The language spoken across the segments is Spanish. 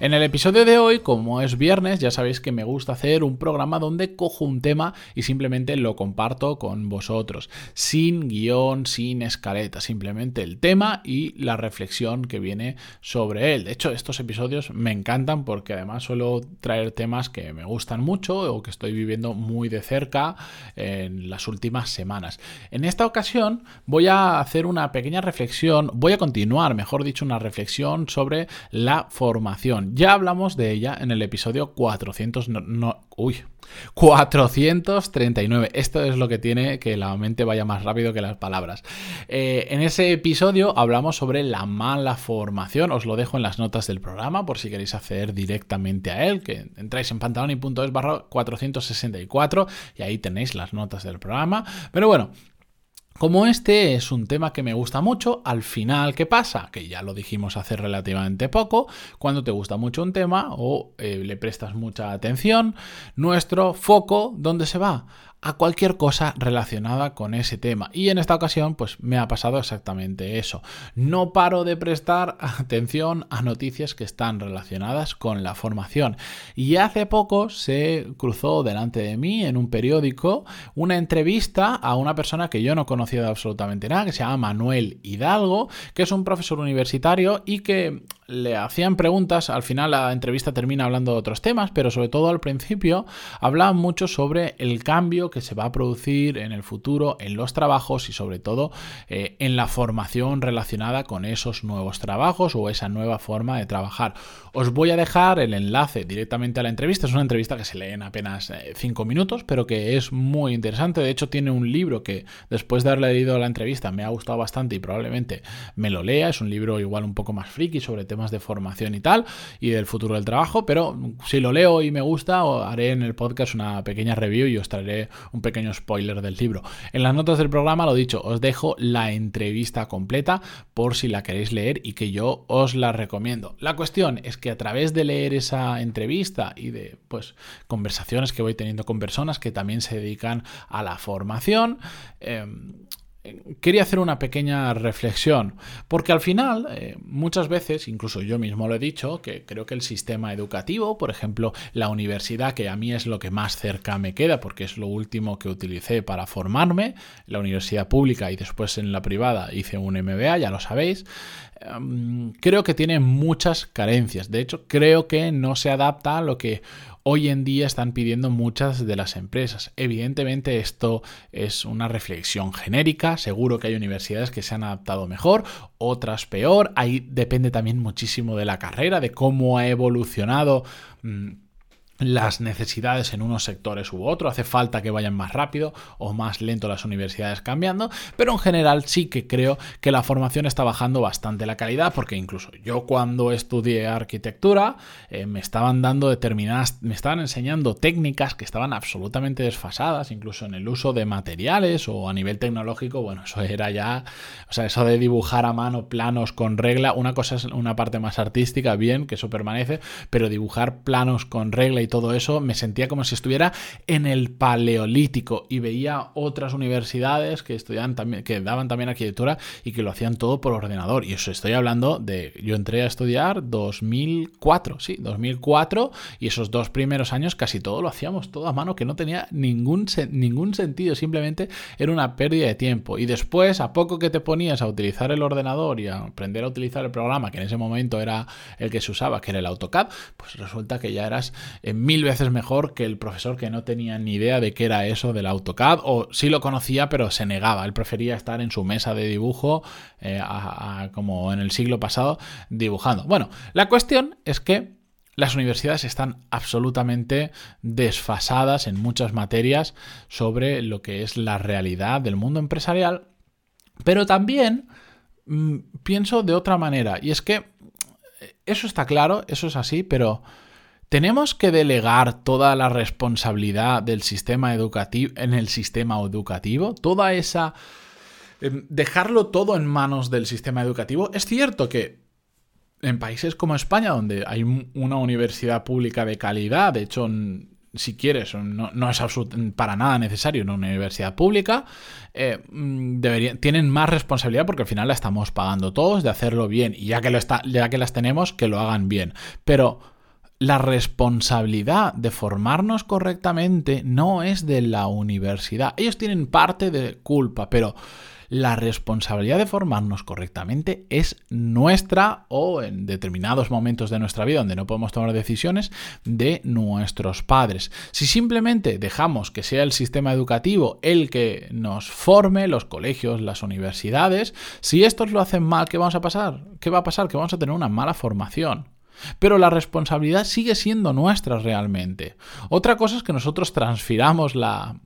En el episodio de hoy, como es viernes, ya sabéis que me gusta hacer un programa donde cojo un tema y simplemente lo comparto con vosotros, sin guion, sin escaleta, simplemente el tema y la reflexión que viene sobre él. De hecho, estos episodios me encantan porque además suelo traer temas que me gustan mucho o que estoy viviendo muy de cerca en las últimas semanas. En esta ocasión voy a hacer una pequeña reflexión, voy a continuar, mejor dicho, una reflexión sobre la formación. Ya hablamos de ella en el episodio 400... No, uy, 439. Esto es lo que tiene que la mente vaya más rápido que las palabras. Eh, en ese episodio hablamos sobre la mala formación. Os lo dejo en las notas del programa por si queréis acceder directamente a él, que entráis en pantaloni.es barra 464 y ahí tenéis las notas del programa. Pero bueno, como este es un tema que me gusta mucho, al final, ¿qué pasa? Que ya lo dijimos hace relativamente poco, cuando te gusta mucho un tema o eh, le prestas mucha atención, nuestro foco, ¿dónde se va? A cualquier cosa relacionada con ese tema. Y en esta ocasión, pues me ha pasado exactamente eso. No paro de prestar atención a noticias que están relacionadas con la formación. Y hace poco se cruzó delante de mí en un periódico una entrevista a una persona que yo no conocía de absolutamente nada, que se llama Manuel Hidalgo, que es un profesor universitario y que le hacían preguntas, al final la entrevista termina hablando de otros temas, pero sobre todo al principio hablaba mucho sobre el cambio que se va a producir en el futuro en los trabajos y sobre todo eh, en la formación relacionada con esos nuevos trabajos o esa nueva forma de trabajar. Os voy a dejar el enlace directamente a la entrevista, es una entrevista que se lee en apenas 5 eh, minutos, pero que es muy interesante, de hecho tiene un libro que después de haber leído la entrevista me ha gustado bastante y probablemente me lo lea, es un libro igual un poco más friki sobre temas de formación y tal, y del futuro del trabajo, pero si lo leo y me gusta, haré en el podcast una pequeña review y os traeré un pequeño spoiler del libro. En las notas del programa, lo dicho, os dejo la entrevista completa por si la queréis leer y que yo os la recomiendo. La cuestión es que a través de leer esa entrevista y de pues conversaciones que voy teniendo con personas que también se dedican a la formación, eh, quería hacer una pequeña reflexión, porque al final, eh, muchas veces, incluso yo mismo lo he dicho, que creo que el sistema educativo, por ejemplo, la universidad, que a mí es lo que más cerca me queda, porque es lo último que utilicé para formarme, la universidad pública y después en la privada hice un MBA, ya lo sabéis, em, creo que tiene muchas carencias. De hecho, creo que no se adapta a lo que hoy en día están pidiendo muchas de las empresas. Evidentemente esto es una reflexión genérica, seguro que hay universidades que se han adaptado mejor, otras peor, ahí depende también muchísimo de la carrera, de cómo ha evolucionado. Mm, las necesidades en unos sectores u otros, hace falta que vayan más rápido o más lento las universidades cambiando, pero en general sí que creo que la formación está bajando bastante la calidad, porque incluso yo cuando estudié arquitectura eh, me estaban dando determinadas, me estaban enseñando técnicas que estaban absolutamente desfasadas, incluso en el uso de materiales o a nivel tecnológico, bueno, eso era ya, o sea, eso de dibujar a mano planos con regla, una cosa es una parte más artística, bien, que eso permanece, pero dibujar planos con regla y todo eso, me sentía como si estuviera en el paleolítico y veía otras universidades que estudiaban también, que daban también arquitectura y que lo hacían todo por ordenador. Y eso estoy hablando de, yo entré a estudiar 2004, sí, 2004 y esos dos primeros años casi todo lo hacíamos todo a mano que no tenía ningún, ningún sentido, simplemente era una pérdida de tiempo. Y después, a poco que te ponías a utilizar el ordenador y a aprender a utilizar el programa, que en ese momento era el que se usaba, que era el AutoCAD, pues resulta que ya eras mil veces mejor que el profesor que no tenía ni idea de qué era eso del AutoCAD o sí lo conocía pero se negaba. Él prefería estar en su mesa de dibujo eh, como en el siglo pasado dibujando. Bueno, la cuestión es que las universidades están absolutamente desfasadas en muchas materias sobre lo que es la realidad del mundo empresarial, pero también mm, pienso de otra manera, y es que eso está claro, eso es así, pero ¿Tenemos que delegar toda la responsabilidad del sistema educativo en el sistema educativo? Toda esa... Em, dejarlo todo en manos del sistema educativo. Es cierto que en países como España, donde hay una universidad pública de calidad, de hecho, si quieres, no, es para nada necesario una universidad pública, eh, mm, tienen más responsabilidad porque al final la estamos pagando todos de hacerlo bien y ya que, lo está, ya que las tenemos, que lo hagan bien. Pero la responsabilidad de formarnos correctamente no es de la universidad. Ellos tienen parte de culpa, pero la responsabilidad de formarnos correctamente es nuestra o en determinados momentos de nuestra vida donde no podemos tomar decisiones de nuestros padres. Si simplemente dejamos que sea el sistema educativo el que nos forme, los colegios, las universidades, si estos lo hacen mal, ¿qué vamos a pasar? ¿Qué va a pasar? Que vamos a tener una mala formación. Pero la responsabilidad sigue siendo nuestra realmente. Otra cosa es que nosotros transfiramos la,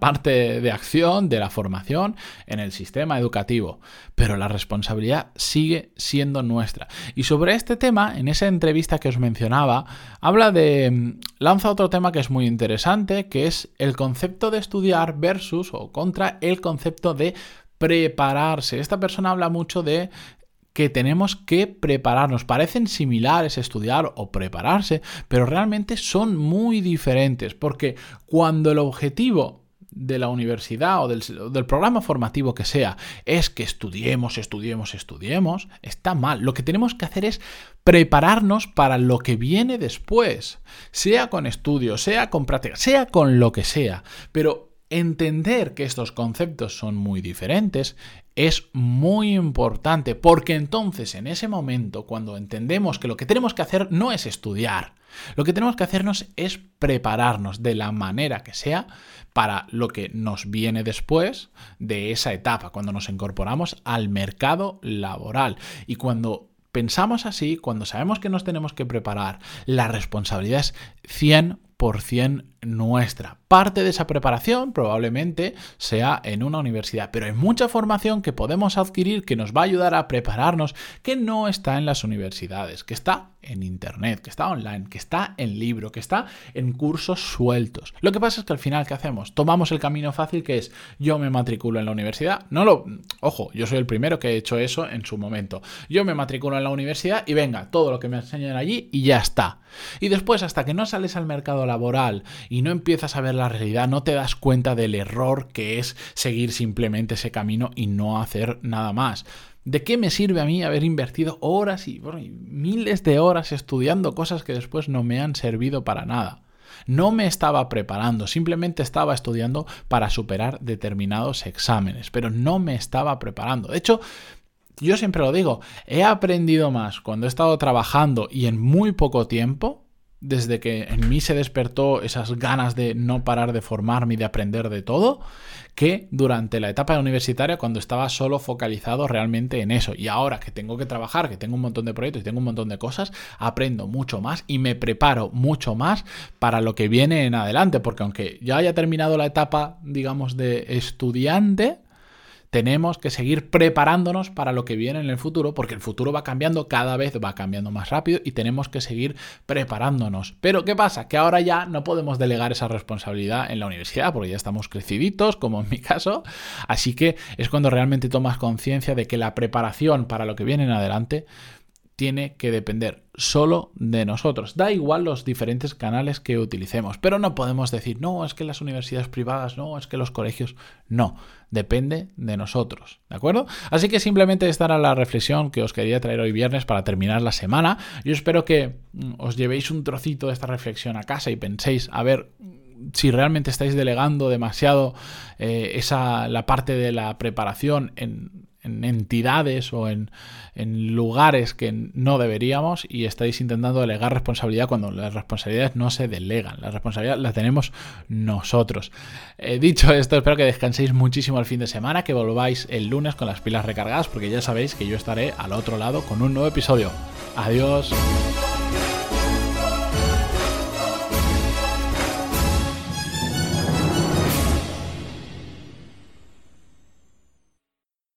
parte de acción de la formación en el sistema educativo, pero la responsabilidad sigue siendo nuestra. Y sobre este tema, en esa entrevista que os mencionaba, habla de lanza otro tema que es muy interesante, que es el concepto de estudiar versus o contra el concepto de prepararse. Esta persona habla mucho de que tenemos que prepararnos. Parecen similares estudiar o prepararse, pero realmente son muy diferentes, porque cuando el objetivo de la universidad o del, programa formativo que sea es que estudiemos, estudiemos, estudiemos, está mal. Lo que tenemos que hacer es prepararnos para lo que viene después, sea con estudios, sea con práctica, sea con lo que sea, pero entender que estos conceptos son muy diferentes es muy importante porque entonces en ese momento cuando entendemos que lo que tenemos que hacer no es estudiar, lo que tenemos que hacernos es prepararnos de la manera que sea para lo que nos viene después de esa etapa, cuando nos incorporamos al mercado laboral. Y cuando pensamos así, cuando sabemos que nos tenemos que preparar, la responsabilidad es 100% nuestra. Parte de esa preparación probablemente sea en una universidad, pero hay mucha formación que podemos adquirir que nos va a ayudar a prepararnos que no está en las universidades, que está en internet, que está online, que está en libro, que está en cursos sueltos. Lo que pasa es que al final, ¿qué hacemos? Tomamos el camino fácil que es yo me matriculo en la universidad. No lo. Ojo, yo soy el primero que he hecho eso en su momento. Yo me matriculo en la universidad y venga, todo lo que me enseñan allí y ya está. Y después, hasta que no sales al mercado laboral y no empiezas a ver la realidad, no te das cuenta del error que es seguir simplemente ese camino y no hacer nada más. ¿De qué me sirve a mí haber invertido horas y, miles de horas estudiando cosas que después no me han servido para nada? No me estaba preparando, simplemente estaba estudiando para superar determinados exámenes, pero no me estaba preparando. De hecho, yo siempre lo digo, he aprendido más cuando he estado trabajando y en muy poco tiempo desde que en mí se despertó esas ganas de no parar de formarme y de aprender de todo, que durante la etapa universitaria cuando estaba solo focalizado realmente en eso. Y ahora que tengo que trabajar, que tengo un montón de proyectos y tengo un montón de cosas, aprendo mucho más y me preparo mucho más para lo que viene en adelante, porque aunque ya haya terminado la etapa, digamos, de estudiante, tenemos que seguir preparándonos para lo que viene en el futuro, porque el futuro va cambiando, cada vez va cambiando más rápido y tenemos que seguir preparándonos. Pero ¿qué pasa? Que ahora ya no podemos delegar esa responsabilidad en la universidad, porque ya estamos creciditos, como en mi caso, así que es cuando realmente tomas conciencia de que la preparación para lo que viene en adelante tiene que depender solo de nosotros. Da igual los diferentes canales que utilicemos, pero no podemos decir, no, es que las universidades privadas, no, es que los colegios, no, depende de nosotros, ¿de acuerdo? Así que simplemente esta era la reflexión que os quería traer hoy viernes para terminar la semana. Yo espero que mm, os llevéis un trocito de esta reflexión a casa y penséis, a ver, si realmente estáis delegando demasiado eh, esa, la parte de la preparación en en entidades o en, lugares que no deberíamos y estáis intentando delegar responsabilidad cuando las responsabilidades no se delegan. La responsabilidad la tenemos nosotros. Eh, dicho esto, espero que descanséis muchísimo el fin de semana, que volváis el lunes con las pilas recargadas porque ya sabéis que yo estaré al otro lado con un nuevo episodio. Adiós.